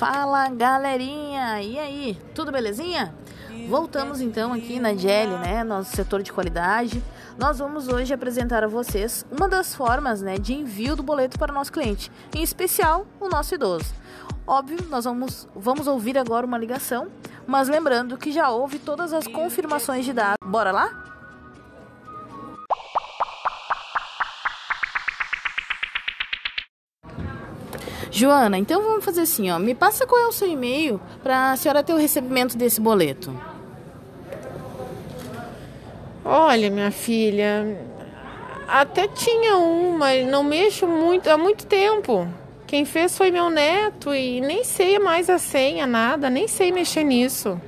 Fala galerinha, e aí, tudo belezinha? Voltamos então aqui na GEL, né, nosso setor de qualidade. Nós vamos hoje apresentar a vocês uma das formas né, de envio do boleto para o nosso cliente, em especial o nosso idoso. Óbvio, nós vamos, vamos ouvir agora uma ligação, mas lembrando que já houve todas as confirmações de dados. Bora lá? Joana, então vamos fazer assim, ó. Me passa qual é o seu e-mail para a senhora ter o recebimento desse boleto. Olha, minha filha, até tinha um, mas não mexo muito há muito tempo. Quem fez foi meu neto e nem sei mais a senha, nada, nem sei mexer nisso.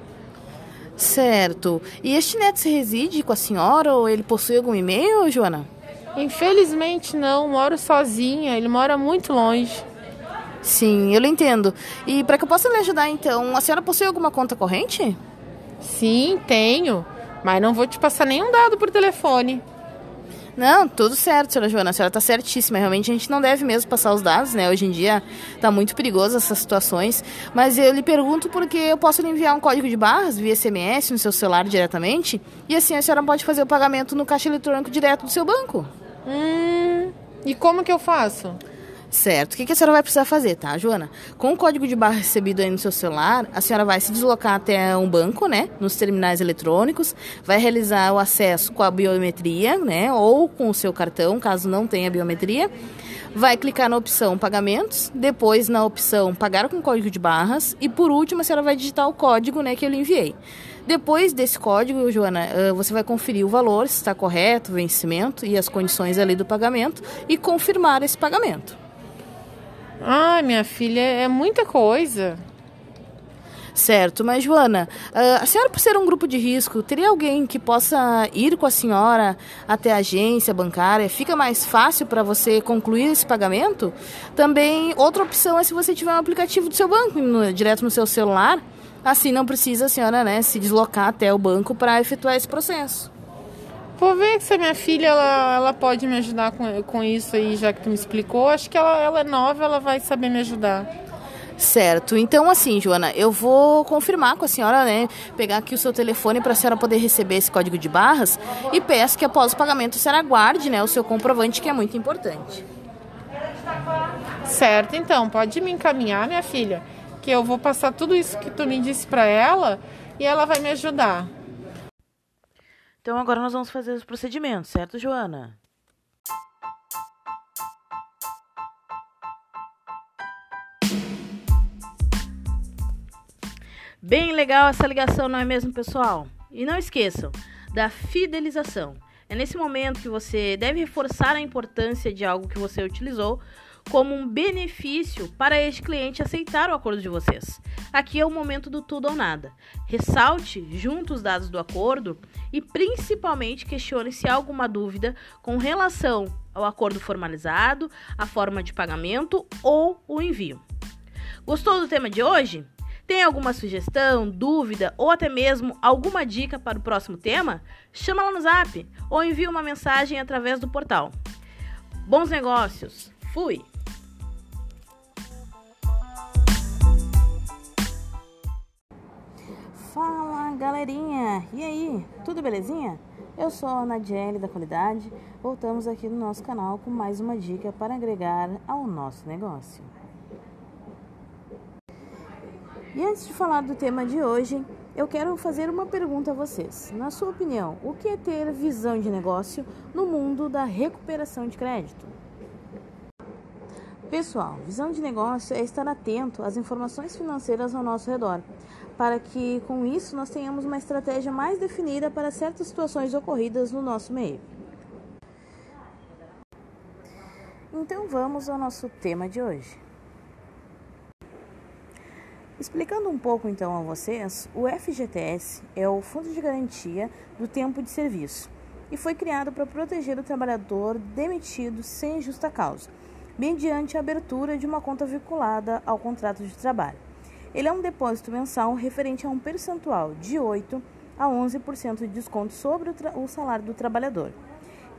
Certo. E este neto se reside com a senhora ou ele possui algum e-mail, Joana? Infelizmente não, moro sozinha, ele mora muito longe. Sim, eu lhe entendo. E para que eu possa lhe ajudar, então, a senhora possui alguma conta corrente? Sim, tenho. Mas não vou te passar nenhum dado por telefone. Não, tudo certo, senhora Joana. A senhora está certíssima. Realmente a gente não deve mesmo passar os dados, né? Hoje em dia está muito perigoso essas situações. Mas eu lhe pergunto porque eu posso lhe enviar um código de barras via SMS no seu celular diretamente. E assim a senhora pode fazer o pagamento no caixa eletrônico direto do seu banco. Hum, e como que eu faço? Certo. O que, a senhora vai precisar fazer, tá, Joana? Com o código de barra recebido aí no seu celular, a senhora vai se deslocar até um banco, né? Nos terminais eletrônicos, vai realizar o acesso com a biometria, né? Ou com o seu cartão, caso não tenha biometria. Vai clicar na opção pagamentos, depois na opção pagar com código de barras e por último a senhora vai digitar o código, né, que eu lhe enviei. Depois desse código, Joana, você vai conferir o valor, se está correto, o vencimento e as condições ali do pagamento e confirmar esse pagamento. Ai, minha filha, é muita coisa. Certo, mas Joana, ah, a senhora por ser um grupo de risco, teria alguém que possa ir com a senhora até a agência bancária? Fica mais fácil para você concluir esse pagamento? Também, outra opção é se você tiver um aplicativo do seu banco no, direto no seu celular, assim não precisa a senhora né, se deslocar até o banco para efetuar esse processo. Vou ver se a minha filha ela, ela pode me ajudar com, com isso aí, já que tu me explicou. Acho que ela, ela é nova, ela vai saber me ajudar. Certo. Então, assim, Joana, eu vou confirmar com a senhora, né? Pegar aqui o seu telefone para a senhora poder receber esse código de barras e peço que após o pagamento a senhora guarde, né, o seu comprovante, que é muito importante. Certo, então, pode me encaminhar, minha filha, que eu vou passar tudo isso que tu me disse para ela e ela vai me ajudar. Então agora nós vamos fazer os procedimentos, certo, Joana? Bem legal essa ligação, não é mesmo, pessoal? E não esqueçam da fidelização. É nesse momento que você deve reforçar a importância de algo que você utilizou como um benefício para este cliente aceitar o acordo de vocês. Aqui é o momento do tudo ou nada. Ressalte junto os dados do acordo e principalmente questione se há alguma dúvida com relação ao acordo formalizado, a forma de pagamento ou o envio. Gostou do tema de hoje? Tem alguma sugestão, dúvida ou até mesmo alguma dica para o próximo tema? Chama lá no zap ou envie uma mensagem através do portal. Bons negócios! Fui! Fala galerinha! E aí, tudo belezinha? Eu sou a Nadiele da Qualidade. Voltamos aqui no nosso canal com mais uma dica para agregar ao nosso negócio. E antes de falar do tema de hoje, eu quero fazer uma pergunta a vocês. Na sua opinião, o que é ter visão de negócio no mundo da recuperação de crédito? Pessoal, visão de negócio é estar atento às informações financeiras ao nosso redor, para que com isso nós tenhamos uma estratégia mais definida para certas situações ocorridas no nosso meio. Então vamos ao nosso tema de hoje. Explicando um pouco então a vocês, o FGTS é o Fundo de Garantia do Tempo de Serviço e foi criado para proteger o trabalhador demitido sem justa causa mediante a abertura de uma conta vinculada ao contrato de trabalho. Ele é um depósito mensal referente a um percentual de 8 a 11% de desconto sobre o, o, salário do trabalhador.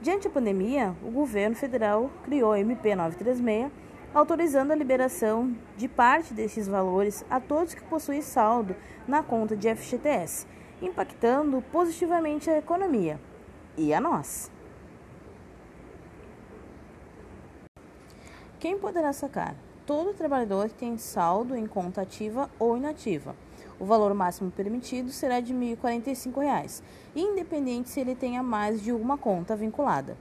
Diante da pandemia, o governo federal criou a MP 936 autorizando a liberação de parte desses valores a todos que possuem saldo na conta de FGTS, impactando positivamente a economia e a nós. Quem poderá sacar? Todo trabalhador tem saldo em conta ativa ou inativa. O valor máximo permitido será de R$ 1.045, independente se ele tenha mais de uma conta vinculada.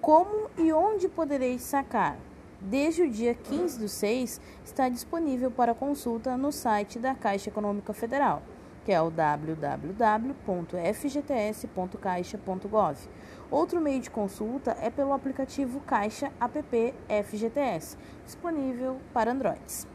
Como e onde poderei sacar? Desde o dia 15 do 6, está disponível para consulta no site da Caixa Econômica Federal, que é o www.fgts.caixa.gov. Outro meio de consulta é pelo aplicativo Caixa App FGTS, disponível para Androids.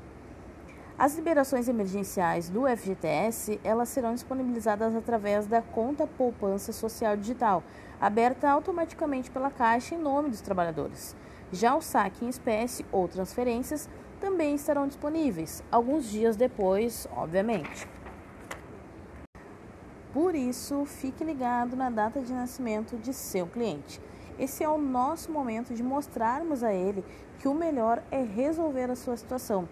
As liberações emergenciais do FGTS, elas serão disponibilizadas através da conta poupança social digital, aberta automaticamente pela Caixa em nome dos trabalhadores. Já o saque em espécie ou transferências também estarão disponíveis, alguns dias depois, obviamente. Por isso, fique ligado na data de nascimento de seu cliente. Esse é o nosso momento de mostrarmos a ele que o melhor é resolver a sua situação.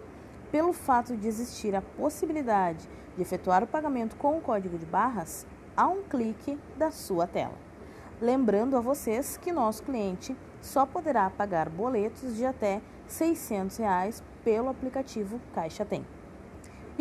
Pelo fato de existir a possibilidade de efetuar o pagamento com o código de barras, a um clique da sua tela. Lembrando a vocês que nosso cliente só poderá pagar boletos de até 600 reais pelo aplicativo Caixa Tem.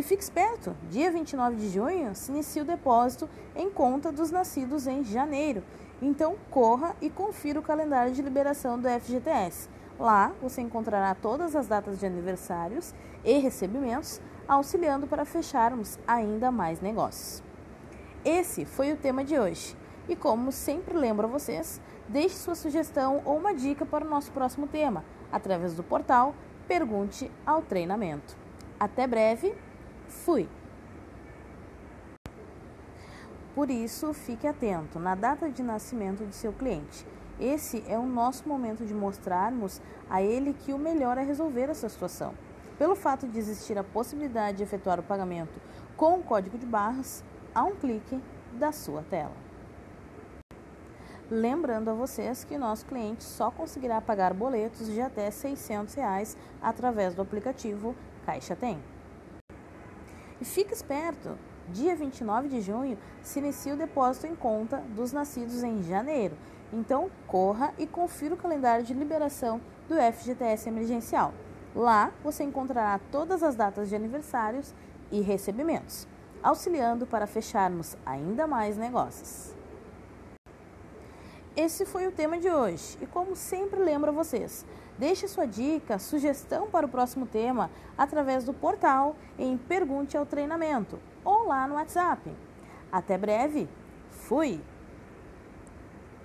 E fique esperto, dia 29 de junho se inicia o depósito em conta dos nascidos em janeiro. Então corra e confira o calendário de liberação do FGTS. Lá você encontrará todas as datas de aniversários e recebimentos, auxiliando para fecharmos ainda mais negócios. Esse foi o tema de hoje. E como sempre lembro a vocês, deixe sua sugestão ou uma dica para o nosso próximo tema através do portal Pergunte ao Treinamento. Até breve, fui! Por isso, fique atento na data de nascimento de seu cliente. Esse é o nosso momento de mostrarmos a ele que o melhor é resolver essa situação. Pelo fato de existir a possibilidade de efetuar o pagamento com o código de barras, a um clique da sua tela. Lembrando a vocês que nosso cliente só conseguirá pagar boletos de até 600 reais através do aplicativo Caixa Tem. E fique esperto! Dia 29 de junho se inicia o depósito em conta dos nascidos em janeiro. Então, corra e confira o calendário de liberação do FGTS emergencial. Lá você encontrará todas as datas de aniversários e recebimentos, auxiliando para fecharmos ainda mais negócios. Esse foi o tema de hoje e, como sempre, lembro a vocês: deixe sua dica, sugestão para o próximo tema através do portal em Pergunte ao Treinamento ou lá no WhatsApp. Até breve, fui!